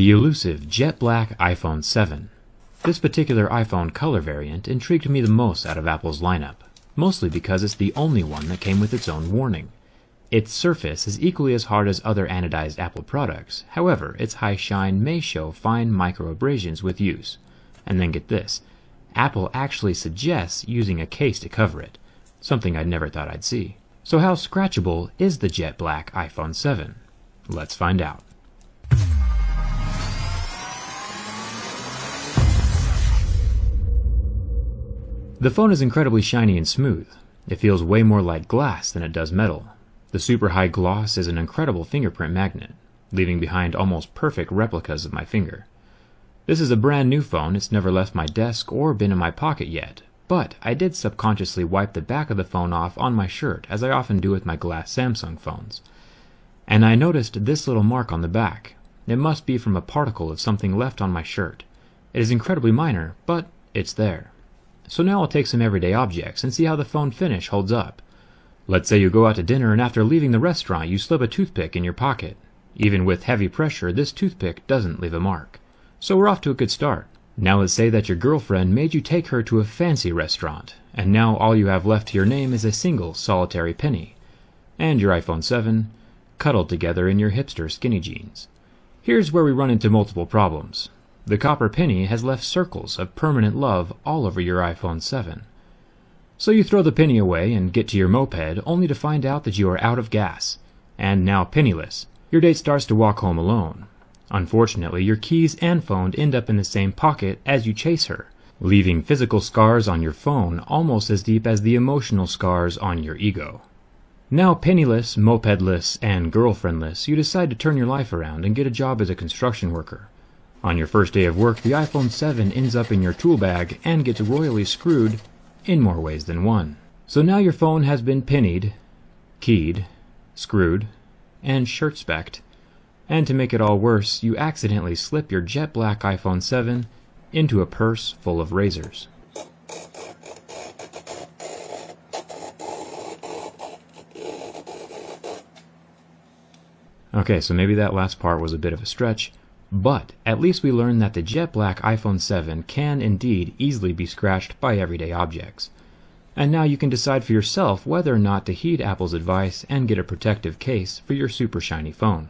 The elusive jet black iPhone 7. This particular iPhone color variant intrigued me the most out of Apple's lineup, mostly because it's the only one that came with its own warning. Its surface is equally as hard as other anodized Apple products, however, its high shine may show fine microabrasions with use. And then get this Apple actually suggests using a case to cover it, something I'd never thought I'd see. So, how scratchable is the jet black iPhone 7? Let's find out. The phone is incredibly shiny and smooth. It feels way more like glass than it does metal. The super high gloss is an incredible fingerprint magnet, leaving behind almost perfect replicas of my finger. This is a brand new phone, it's never left my desk or been in my pocket yet, but I did subconsciously wipe the back of the phone off on my shirt as I often do with my glass Samsung phones. And I noticed this little mark on the back. It must be from a particle of something left on my shirt. It is incredibly minor, but it's there. So now I'll take some everyday objects and see how the phone finish holds up. Let's say you go out to dinner and after leaving the restaurant you slip a toothpick in your pocket. Even with heavy pressure, this toothpick doesn't leave a mark. So we're off to a good start. Now let's say that your girlfriend made you take her to a fancy restaurant, and now all you have left to your name is a single solitary penny. And your iPhone 7, cuddled together in your hipster skinny jeans. Here's where we run into multiple problems. The copper penny has left circles of permanent love all over your iPhone 7. So you throw the penny away and get to your moped only to find out that you are out of gas. And now penniless. Your date starts to walk home alone. Unfortunately, your keys and phone end up in the same pocket as you chase her, leaving physical scars on your phone almost as deep as the emotional scars on your ego. Now penniless, mopedless, and girlfriendless, you decide to turn your life around and get a job as a construction worker. On your first day of work, the iPhone 7 ends up in your tool bag and gets royally screwed in more ways than one. So now your phone has been pennied, keyed, screwed, and shirt specked. And to make it all worse, you accidentally slip your jet black iPhone 7 into a purse full of razors. Okay, so maybe that last part was a bit of a stretch, but at least we learned that the jet black iPhone 7 can indeed easily be scratched by everyday objects. And now you can decide for yourself whether or not to heed Apple's advice and get a protective case for your super shiny phone.